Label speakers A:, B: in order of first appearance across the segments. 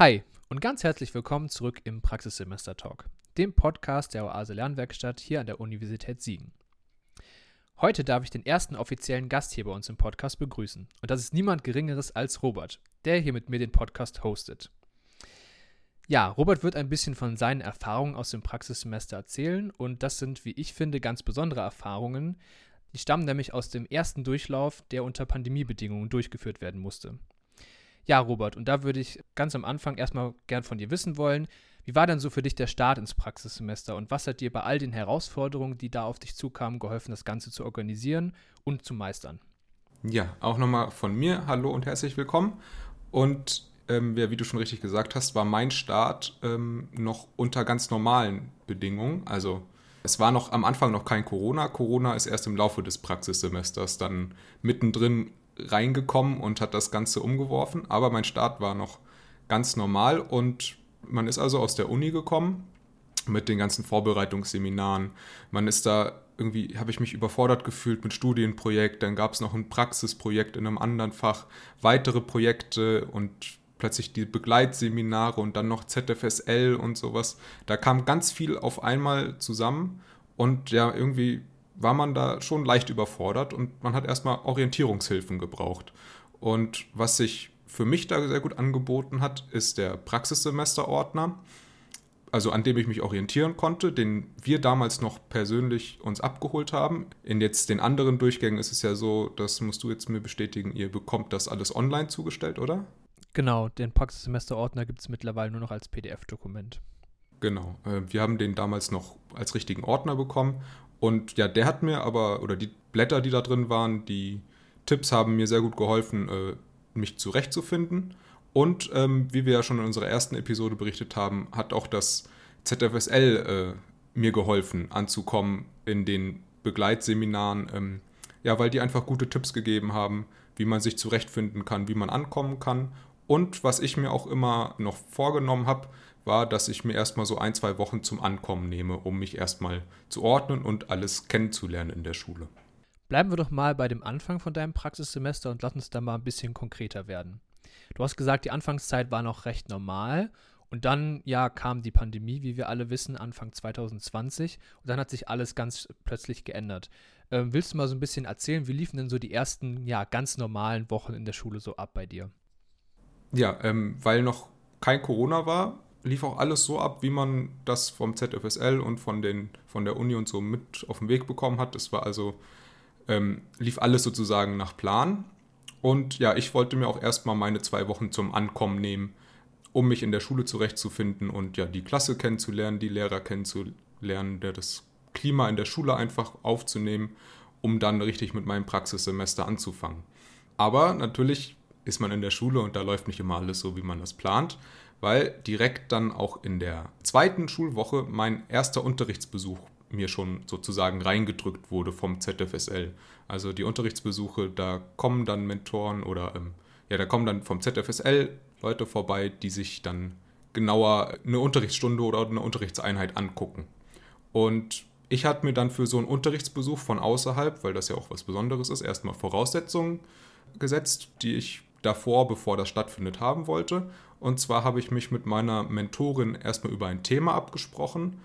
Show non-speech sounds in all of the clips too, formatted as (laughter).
A: Hi und ganz herzlich willkommen zurück im Praxissemester Talk, dem Podcast der Oase Lernwerkstatt hier an der Universität Siegen. Heute darf ich den ersten offiziellen Gast hier bei uns im Podcast begrüßen. Und das ist niemand Geringeres als Robert, der hier mit mir den Podcast hostet. Ja, Robert wird ein bisschen von seinen Erfahrungen aus dem Praxissemester erzählen und das sind, wie ich finde, ganz besondere Erfahrungen. Die stammen nämlich aus dem ersten Durchlauf, der unter Pandemiebedingungen durchgeführt werden musste. Ja, Robert, und da würde ich ganz am Anfang erstmal gern von dir wissen wollen, wie war denn so für dich der Start ins Praxissemester und was hat dir bei all den Herausforderungen, die da auf dich zukamen, geholfen, das Ganze zu organisieren und zu meistern?
B: Ja, auch nochmal von mir, hallo und herzlich willkommen. Und ähm, ja, wie du schon richtig gesagt hast, war mein Start ähm, noch unter ganz normalen Bedingungen. Also es war noch am Anfang noch kein Corona. Corona ist erst im Laufe des Praxissemesters dann mittendrin reingekommen und hat das Ganze umgeworfen. Aber mein Start war noch ganz normal und man ist also aus der Uni gekommen mit den ganzen Vorbereitungsseminaren. Man ist da irgendwie, habe ich mich überfordert gefühlt mit Studienprojekt. Dann gab es noch ein Praxisprojekt in einem anderen Fach, weitere Projekte und plötzlich die Begleitseminare und dann noch ZFSL und sowas. Da kam ganz viel auf einmal zusammen und ja, irgendwie war man da schon leicht überfordert und man hat erstmal Orientierungshilfen gebraucht. Und was sich für mich da sehr gut angeboten hat, ist der Praxissemesterordner, also an dem ich mich orientieren konnte, den wir damals noch persönlich uns abgeholt haben. In jetzt den anderen Durchgängen ist es ja so, das musst du jetzt mir bestätigen, ihr bekommt das alles online zugestellt, oder?
A: Genau, den Praxissemesterordner gibt es mittlerweile nur noch als PDF-Dokument.
B: Genau, äh, wir haben den damals noch als richtigen Ordner bekommen und ja, der hat mir aber, oder die Blätter, die da drin waren, die Tipps haben mir sehr gut geholfen, äh, mich zurechtzufinden. Und ähm, wie wir ja schon in unserer ersten Episode berichtet haben, hat auch das ZFSL äh, mir geholfen, anzukommen in den Begleitseminaren. Ähm, ja, weil die einfach gute Tipps gegeben haben, wie man sich zurechtfinden kann, wie man ankommen kann. Und was ich mir auch immer noch vorgenommen habe, war, dass ich mir erstmal so ein, zwei Wochen zum Ankommen nehme, um mich erstmal zu ordnen und alles kennenzulernen in der Schule.
A: Bleiben wir doch mal bei dem Anfang von deinem Praxissemester und lass uns da mal ein bisschen konkreter werden. Du hast gesagt, die Anfangszeit war noch recht normal und dann, ja, kam die Pandemie, wie wir alle wissen, Anfang 2020 und dann hat sich alles ganz plötzlich geändert. Ähm, willst du mal so ein bisschen erzählen, wie liefen denn so die ersten, ja, ganz normalen Wochen in der Schule so ab bei dir?
B: Ja, ähm, weil noch kein Corona war, lief auch alles so ab, wie man das vom ZFSL und von, den, von der Uni und so mit auf den Weg bekommen hat. Es war also, ähm, lief alles sozusagen nach Plan. Und ja, ich wollte mir auch erstmal meine zwei Wochen zum Ankommen nehmen, um mich in der Schule zurechtzufinden und ja, die Klasse kennenzulernen, die Lehrer kennenzulernen, das Klima in der Schule einfach aufzunehmen, um dann richtig mit meinem Praxissemester anzufangen. Aber natürlich ist man in der Schule und da läuft nicht immer alles so, wie man das plant weil direkt dann auch in der zweiten Schulwoche mein erster Unterrichtsbesuch mir schon sozusagen reingedrückt wurde vom ZFSL. Also die Unterrichtsbesuche, da kommen dann Mentoren oder ähm, ja, da kommen dann vom ZFSL Leute vorbei, die sich dann genauer eine Unterrichtsstunde oder eine Unterrichtseinheit angucken. Und ich hatte mir dann für so einen Unterrichtsbesuch von außerhalb, weil das ja auch was Besonderes ist, erstmal Voraussetzungen gesetzt, die ich davor, bevor das stattfindet, haben wollte. Und zwar habe ich mich mit meiner Mentorin erstmal über ein Thema abgesprochen,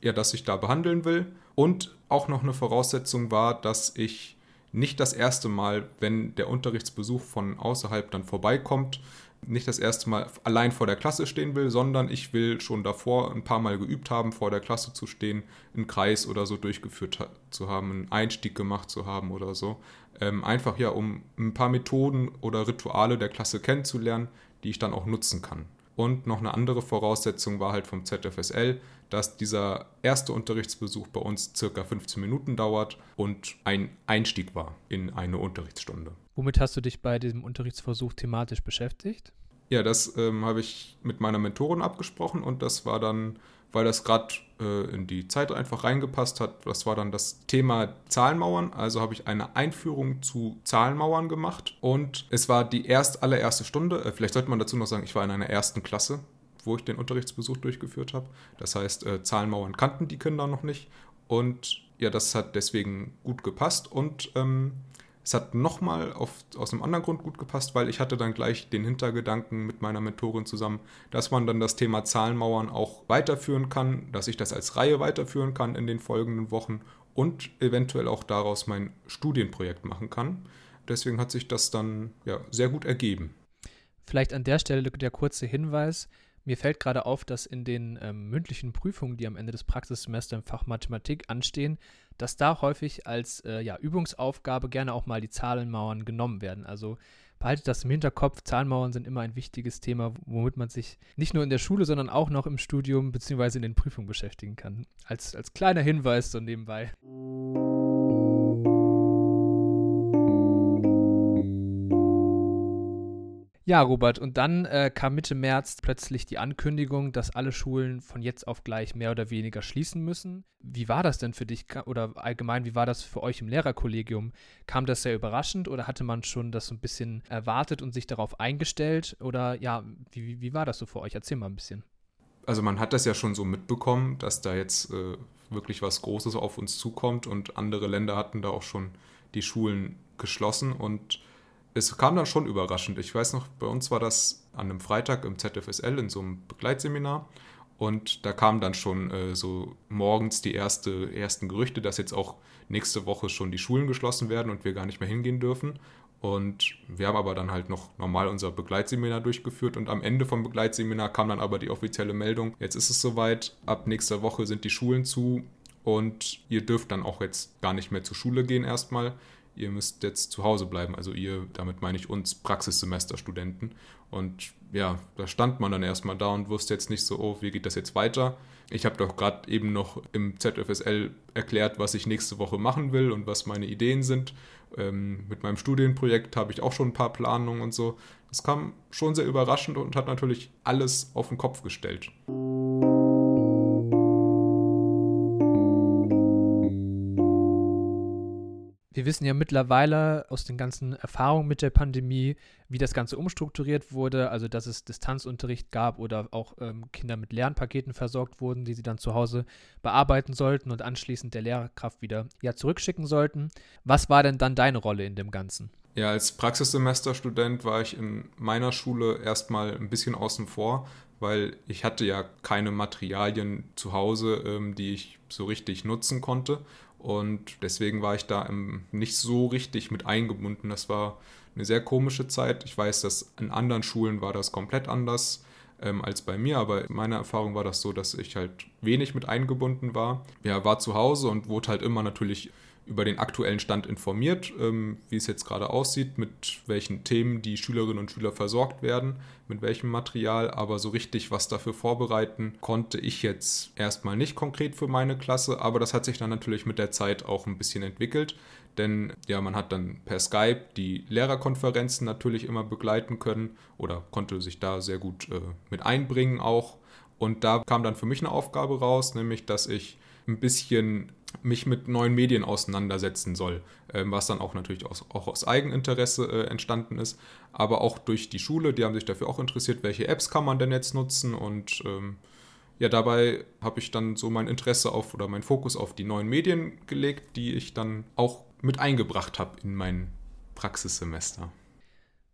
B: ja, das ich da behandeln will. Und auch noch eine Voraussetzung war, dass ich nicht das erste Mal, wenn der Unterrichtsbesuch von außerhalb dann vorbeikommt, nicht das erste Mal allein vor der Klasse stehen will, sondern ich will schon davor ein paar Mal geübt haben, vor der Klasse zu stehen, einen Kreis oder so durchgeführt zu haben, einen Einstieg gemacht zu haben oder so. Ähm, einfach ja, um ein paar Methoden oder Rituale der Klasse kennenzulernen, die ich dann auch nutzen kann. Und noch eine andere Voraussetzung war halt vom ZFSL, dass dieser erste Unterrichtsbesuch bei uns circa 15 Minuten dauert und ein Einstieg war in eine Unterrichtsstunde.
A: Womit hast du dich bei diesem Unterrichtsversuch thematisch beschäftigt?
B: Ja, das ähm, habe ich mit meiner Mentorin abgesprochen und das war dann weil das gerade äh, in die Zeit einfach reingepasst hat. Das war dann das Thema Zahlenmauern. Also habe ich eine Einführung zu Zahlenmauern gemacht und es war die erst allererste Stunde. Äh, vielleicht sollte man dazu noch sagen, ich war in einer ersten Klasse, wo ich den Unterrichtsbesuch durchgeführt habe. Das heißt, äh, Zahlenmauern kannten die Kinder noch nicht und ja, das hat deswegen gut gepasst und ähm, Es hat nochmal aus einem anderen Grund gut gepasst, weil ich hatte dann gleich den Hintergedanken mit meiner Mentorin zusammen, dass man dann das Thema Zahlenmauern auch weiterführen kann, dass ich das als Reihe weiterführen kann in den folgenden Wochen und eventuell auch daraus mein Studienprojekt machen kann. Deswegen hat sich das dann ja, sehr gut ergeben.
A: Vielleicht an der Stelle der kurze Hinweis. Mir fällt gerade auf, dass in den ähm, mündlichen Prüfungen, die am Ende des Praxissemesters im Fach Mathematik anstehen, dass da häufig als äh, ja, Übungsaufgabe gerne auch mal die Zahlenmauern genommen werden. Also behaltet das im Hinterkopf. Zahlenmauern sind immer ein wichtiges Thema, womit man sich nicht nur in der Schule, sondern auch noch im Studium bzw. in den Prüfungen beschäftigen kann. Als, als kleiner Hinweis so nebenbei. Ja, Robert, und dann äh, kam Mitte März plötzlich die Ankündigung, dass alle Schulen von jetzt auf gleich mehr oder weniger schließen müssen. Wie war das denn für dich oder allgemein, wie war das für euch im Lehrerkollegium? Kam das sehr überraschend oder hatte man schon das so ein bisschen erwartet und sich darauf eingestellt? Oder ja, wie, wie war das so für euch? Erzähl mal ein bisschen.
B: Also man hat das ja schon so mitbekommen, dass da jetzt äh, wirklich was Großes auf uns zukommt und andere Länder hatten da auch schon die Schulen geschlossen und es kam dann schon überraschend. Ich weiß noch, bei uns war das an einem Freitag im ZFSL in so einem Begleitseminar. Und da kamen dann schon äh, so morgens die erste, ersten Gerüchte, dass jetzt auch nächste Woche schon die Schulen geschlossen werden und wir gar nicht mehr hingehen dürfen. Und wir haben aber dann halt noch normal unser Begleitseminar durchgeführt und am Ende vom Begleitseminar kam dann aber die offizielle Meldung, jetzt ist es soweit, ab nächster Woche sind die Schulen zu und ihr dürft dann auch jetzt gar nicht mehr zur Schule gehen erstmal ihr müsst jetzt zu Hause bleiben. Also ihr, damit meine ich uns Praxissemesterstudenten. Und ja, da stand man dann erstmal da und wusste jetzt nicht so, oh, wie geht das jetzt weiter? Ich habe doch gerade eben noch im ZFSL erklärt, was ich nächste Woche machen will und was meine Ideen sind. Ähm, mit meinem Studienprojekt habe ich auch schon ein paar Planungen und so. Das kam schon sehr überraschend und hat natürlich alles auf den Kopf gestellt.
A: Wir wissen ja mittlerweile aus den ganzen Erfahrungen mit der Pandemie, wie das Ganze umstrukturiert wurde, also dass es Distanzunterricht gab oder auch ähm, Kinder mit Lernpaketen versorgt wurden, die sie dann zu Hause bearbeiten sollten und anschließend der Lehrkraft wieder ja, zurückschicken sollten. Was war denn dann deine Rolle in dem Ganzen?
B: Ja, als Praxissemesterstudent war ich in meiner Schule erstmal ein bisschen außen vor, weil ich hatte ja keine Materialien zu Hause, ähm, die ich so richtig nutzen konnte. Und deswegen war ich da nicht so richtig mit eingebunden. Das war eine sehr komische Zeit. Ich weiß, dass in anderen Schulen war das komplett anders ähm, als bei mir, aber meine Erfahrung war das so, dass ich halt wenig mit eingebunden war. Ja, war zu Hause und wurde halt immer natürlich über den aktuellen Stand informiert, ähm, wie es jetzt gerade aussieht, mit welchen Themen die Schülerinnen und Schüler versorgt werden, mit welchem Material, aber so richtig was dafür vorbereiten konnte ich jetzt erstmal nicht konkret für meine Klasse, aber das hat sich dann natürlich mit der Zeit auch ein bisschen entwickelt, denn ja, man hat dann per Skype die Lehrerkonferenzen natürlich immer begleiten können oder konnte sich da sehr gut äh, mit einbringen auch. Und da kam dann für mich eine Aufgabe raus, nämlich dass ich ein bisschen mich mit neuen Medien auseinandersetzen soll, ähm, was dann auch natürlich aus, auch aus Eigeninteresse äh, entstanden ist, aber auch durch die Schule, die haben sich dafür auch interessiert, welche Apps kann man denn jetzt nutzen und ähm, ja, dabei habe ich dann so mein Interesse auf oder mein Fokus auf die neuen Medien gelegt, die ich dann auch mit eingebracht habe in mein Praxissemester.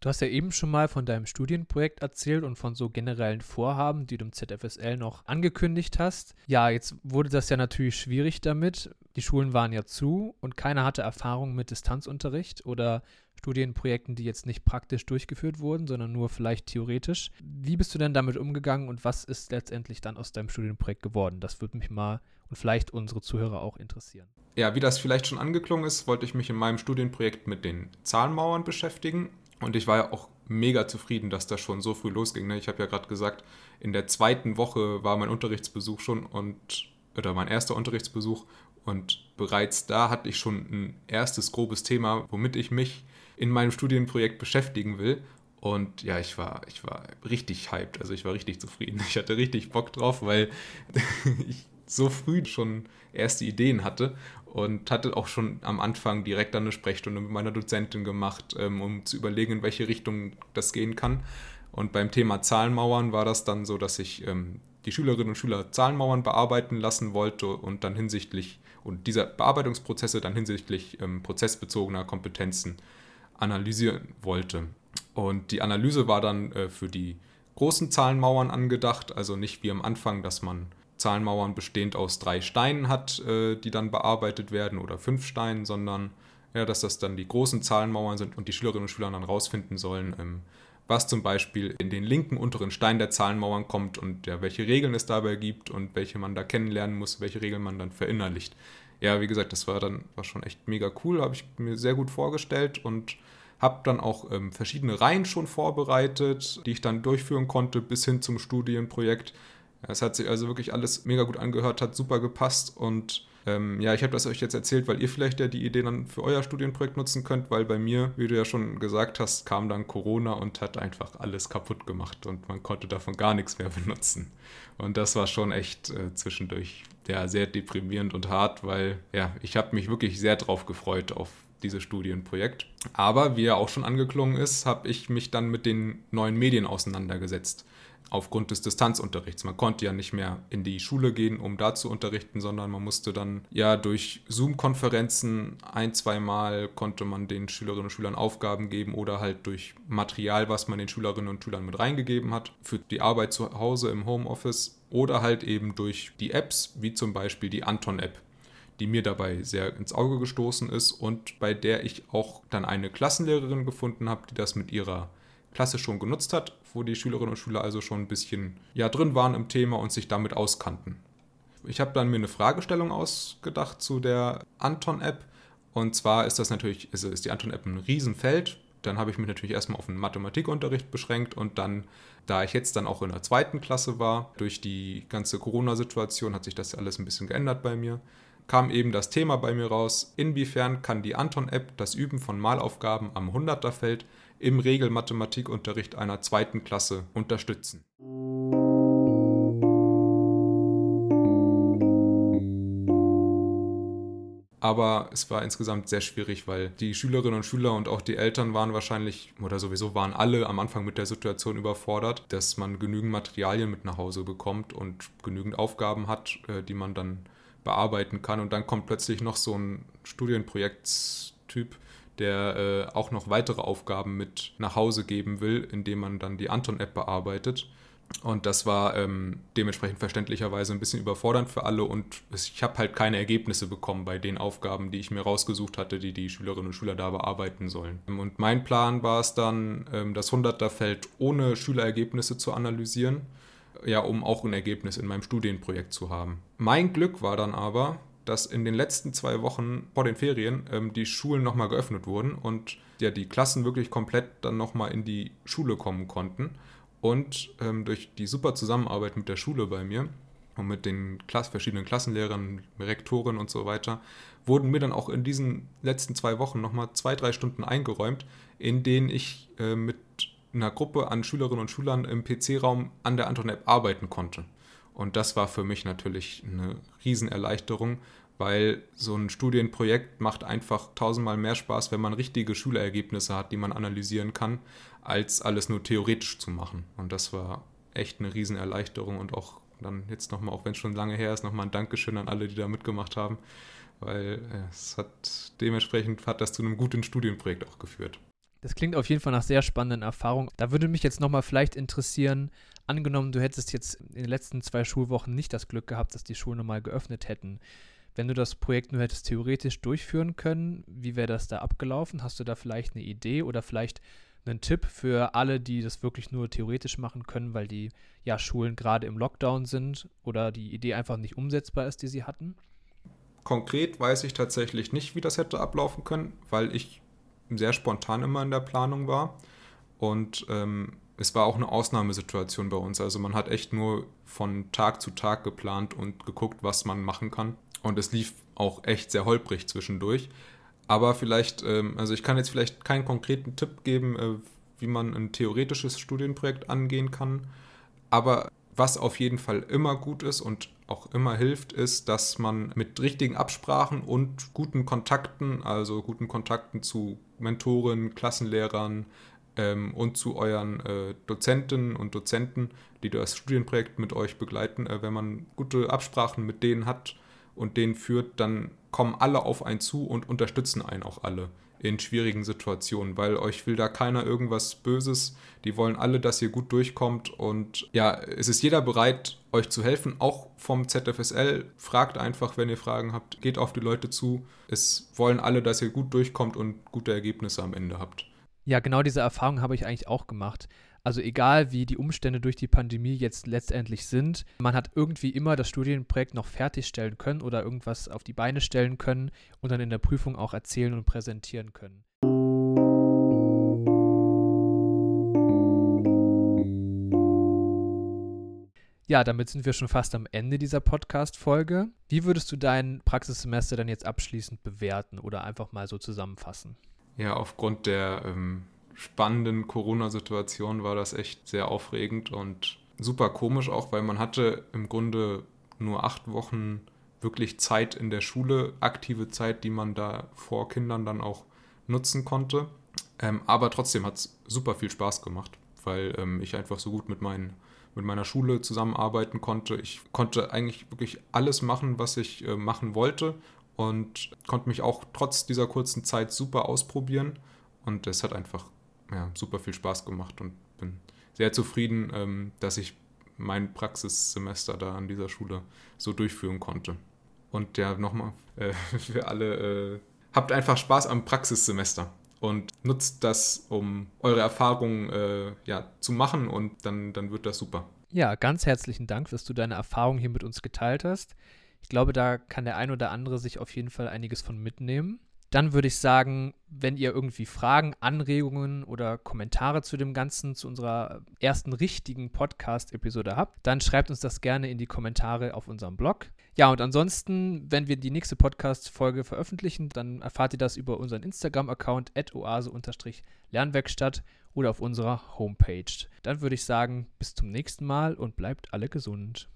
A: Du hast ja eben schon mal von deinem Studienprojekt erzählt und von so generellen Vorhaben, die du im ZFSL noch angekündigt hast. Ja, jetzt wurde das ja natürlich schwierig damit. Die Schulen waren ja zu und keiner hatte Erfahrung mit Distanzunterricht oder Studienprojekten, die jetzt nicht praktisch durchgeführt wurden, sondern nur vielleicht theoretisch. Wie bist du denn damit umgegangen und was ist letztendlich dann aus deinem Studienprojekt geworden? Das würde mich mal und vielleicht unsere Zuhörer auch interessieren.
B: Ja, wie das vielleicht schon angeklungen ist, wollte ich mich in meinem Studienprojekt mit den Zahlenmauern beschäftigen und ich war ja auch mega zufrieden, dass das schon so früh losging. Ne? Ich habe ja gerade gesagt, in der zweiten Woche war mein Unterrichtsbesuch schon und oder mein erster Unterrichtsbesuch und bereits da hatte ich schon ein erstes grobes Thema, womit ich mich in meinem Studienprojekt beschäftigen will. Und ja, ich war, ich war richtig hyped, also ich war richtig zufrieden. (laughs) Ich hatte richtig Bock drauf, weil (laughs) ich so früh schon erste Ideen hatte und hatte auch schon am Anfang direkt eine Sprechstunde mit meiner Dozentin gemacht, ähm, um zu überlegen, in welche Richtung das gehen kann. Und beim Thema Zahlenmauern war das dann so, dass ich ähm, die Schülerinnen und Schüler Zahlenmauern bearbeiten lassen wollte und dann hinsichtlich und dieser Bearbeitungsprozesse dann hinsichtlich ähm, prozessbezogener Kompetenzen analysieren wollte. Und die Analyse war dann äh, für die großen Zahlenmauern angedacht, also nicht wie am Anfang, dass man Zahlenmauern bestehend aus drei Steinen hat, äh, die dann bearbeitet werden oder fünf Steinen, sondern ja, dass das dann die großen Zahlenmauern sind und die Schülerinnen und Schüler dann rausfinden sollen, ähm, was zum Beispiel in den linken unteren Stein der Zahlenmauern kommt und ja, welche Regeln es dabei gibt und welche man da kennenlernen muss, welche Regeln man dann verinnerlicht. Ja, wie gesagt, das war dann war schon echt mega cool, habe ich mir sehr gut vorgestellt und habe dann auch ähm, verschiedene Reihen schon vorbereitet, die ich dann durchführen konnte bis hin zum Studienprojekt. Es hat sich also wirklich alles mega gut angehört, hat super gepasst und ähm, ja, ich habe das euch jetzt erzählt, weil ihr vielleicht ja die Idee dann für euer Studienprojekt nutzen könnt, weil bei mir, wie du ja schon gesagt hast, kam dann Corona und hat einfach alles kaputt gemacht und man konnte davon gar nichts mehr benutzen. Und das war schon echt äh, zwischendurch ja, sehr deprimierend und hart, weil ja, ich habe mich wirklich sehr drauf gefreut auf dieses Studienprojekt. Aber wie ja auch schon angeklungen ist, habe ich mich dann mit den neuen Medien auseinandergesetzt aufgrund des Distanzunterrichts. Man konnte ja nicht mehr in die Schule gehen, um da zu unterrichten, sondern man musste dann ja durch Zoom-Konferenzen ein, zweimal konnte man den Schülerinnen und Schülern Aufgaben geben oder halt durch Material, was man den Schülerinnen und Schülern mit reingegeben hat, für die Arbeit zu Hause im Homeoffice oder halt eben durch die Apps, wie zum Beispiel die Anton-App die mir dabei sehr ins Auge gestoßen ist und bei der ich auch dann eine Klassenlehrerin gefunden habe, die das mit ihrer Klasse schon genutzt hat, wo die Schülerinnen und Schüler also schon ein bisschen ja, drin waren im Thema und sich damit auskannten. Ich habe dann mir eine Fragestellung ausgedacht zu der Anton-App. Und zwar ist das natürlich, ist, ist die Anton-App ein Riesenfeld. Dann habe ich mich natürlich erstmal auf den Mathematikunterricht beschränkt und dann, da ich jetzt dann auch in der zweiten Klasse war, durch die ganze Corona-Situation hat sich das alles ein bisschen geändert bei mir, kam eben das Thema bei mir raus, inwiefern kann die Anton-App das Üben von Malaufgaben am 100er-Feld im Regelmathematikunterricht einer zweiten Klasse unterstützen. aber es war insgesamt sehr schwierig, weil die Schülerinnen und Schüler und auch die Eltern waren wahrscheinlich oder sowieso waren alle am Anfang mit der Situation überfordert, dass man genügend Materialien mit nach Hause bekommt und genügend Aufgaben hat, äh, die man dann bearbeiten kann und dann kommt plötzlich noch so ein Studienprojektstyp der äh, auch noch weitere Aufgaben mit nach Hause geben will, indem man dann die Anton-App bearbeitet. Und das war ähm, dementsprechend verständlicherweise ein bisschen überfordernd für alle und ich habe halt keine Ergebnisse bekommen bei den Aufgaben, die ich mir rausgesucht hatte, die die Schülerinnen und Schüler da bearbeiten sollen. Und mein Plan war es dann, ähm, das 100er-Feld ohne Schülerergebnisse zu analysieren, ja, um auch ein Ergebnis in meinem Studienprojekt zu haben. Mein Glück war dann aber, dass in den letzten zwei Wochen vor den Ferien ähm, die Schulen nochmal geöffnet wurden und ja, die Klassen wirklich komplett dann nochmal in die Schule kommen konnten. Und ähm, durch die super Zusammenarbeit mit der Schule bei mir und mit den Klass verschiedenen Klassenlehrern, Rektoren und so weiter, wurden mir dann auch in diesen letzten zwei Wochen nochmal zwei, drei Stunden eingeräumt, in denen ich äh, mit einer Gruppe an Schülerinnen und Schülern im PC-Raum an der Anton-App arbeiten konnte. Und das war für mich natürlich eine Riesenerleichterung, weil so ein Studienprojekt macht einfach tausendmal mehr Spaß, wenn man richtige Schulergebnisse hat, die man analysieren kann, als alles nur theoretisch zu machen. Und das war echt eine Riesenerleichterung und auch dann jetzt nochmal, auch wenn es schon lange her ist, nochmal ein Dankeschön an alle, die da mitgemacht haben, weil äh, es hat dementsprechend hat das zu einem guten Studienprojekt auch geführt.
A: Das klingt auf jeden Fall nach sehr spannenden Erfahrungen. Da würde mich jetzt nochmal vielleicht interessieren, angenommen, du hättest jetzt in den letzten zwei Schulwochen nicht das Glück gehabt, dass die Schulen nochmal geöffnet hätten. Wenn du das Projekt nur hättest theoretisch durchführen können, wie wäre das da abgelaufen? Hast du da vielleicht eine Idee oder vielleicht einen Tipp für alle, die das wirklich nur theoretisch machen können, weil die ja Schulen gerade im Lockdown sind oder die Idee einfach nicht umsetzbar ist, die sie hatten?
B: Konkret weiß ich tatsächlich nicht, wie das hätte ablaufen können, weil ich sehr spontan immer in der Planung war. Und ähm, es war auch eine Ausnahmesituation bei uns. Also man hat echt nur von Tag zu Tag geplant und geguckt, was man machen kann. Und es lief auch echt sehr holprig zwischendurch. Aber vielleicht, ähm, also ich kann jetzt vielleicht keinen konkreten Tipp geben, äh, wie man ein theoretisches Studienprojekt angehen kann. Aber was auf jeden Fall immer gut ist und auch immer hilft, ist, dass man mit richtigen Absprachen und guten Kontakten, also guten Kontakten zu Mentoren, Klassenlehrern, ähm, und zu euren äh, Dozentinnen und Dozenten, die das Studienprojekt mit euch begleiten. Äh, wenn man gute Absprachen mit denen hat und denen führt, dann kommen alle auf einen zu und unterstützen einen auch alle in schwierigen Situationen, weil euch will da keiner irgendwas Böses. Die wollen alle, dass ihr gut durchkommt und ja, es ist jeder bereit, euch zu helfen, auch vom ZFSL. Fragt einfach, wenn ihr Fragen habt, geht auf die Leute zu. Es wollen alle, dass ihr gut durchkommt und gute Ergebnisse am Ende habt.
A: Ja, genau diese Erfahrung habe ich eigentlich auch gemacht. Also egal, wie die Umstände durch die Pandemie jetzt letztendlich sind, man hat irgendwie immer das Studienprojekt noch fertigstellen können oder irgendwas auf die Beine stellen können und dann in der Prüfung auch erzählen und präsentieren können. Ja, damit sind wir schon fast am Ende dieser Podcast-Folge. Wie würdest du dein Praxissemester dann jetzt abschließend bewerten oder einfach mal so zusammenfassen?
B: Ja, aufgrund der ähm, spannenden Corona-Situation war das echt sehr aufregend und super komisch auch, weil man hatte im Grunde nur acht Wochen wirklich Zeit in der Schule, aktive Zeit, die man da vor Kindern dann auch nutzen konnte. Ähm, aber trotzdem hat es super viel Spaß gemacht, weil ähm, ich einfach so gut mit, meinen, mit meiner Schule zusammenarbeiten konnte. Ich konnte eigentlich wirklich alles machen, was ich äh, machen wollte und konnte mich auch trotz dieser kurzen Zeit super ausprobieren. Und es hat einfach ja, super viel Spaß gemacht und bin sehr zufrieden, ähm, dass ich mein Praxissemester da an dieser Schule so durchführen konnte. Und ja, nochmal äh, (laughs) für alle, äh, habt einfach Spaß am Praxissemester und nutzt das, um eure Erfahrungen äh, ja, zu machen und dann, dann wird das super.
A: Ja, ganz herzlichen Dank, dass du deine Erfahrungen hier mit uns geteilt hast. Ich glaube, da kann der ein oder andere sich auf jeden Fall einiges von mitnehmen. Dann würde ich sagen, wenn ihr irgendwie Fragen, Anregungen oder Kommentare zu dem Ganzen, zu unserer ersten richtigen Podcast-Episode habt, dann schreibt uns das gerne in die Kommentare auf unserem Blog. Ja, und ansonsten, wenn wir die nächste Podcast-Folge veröffentlichen, dann erfahrt ihr das über unseren Instagram-Account oase-lernwerkstatt oder auf unserer Homepage. Dann würde ich sagen, bis zum nächsten Mal und bleibt alle gesund.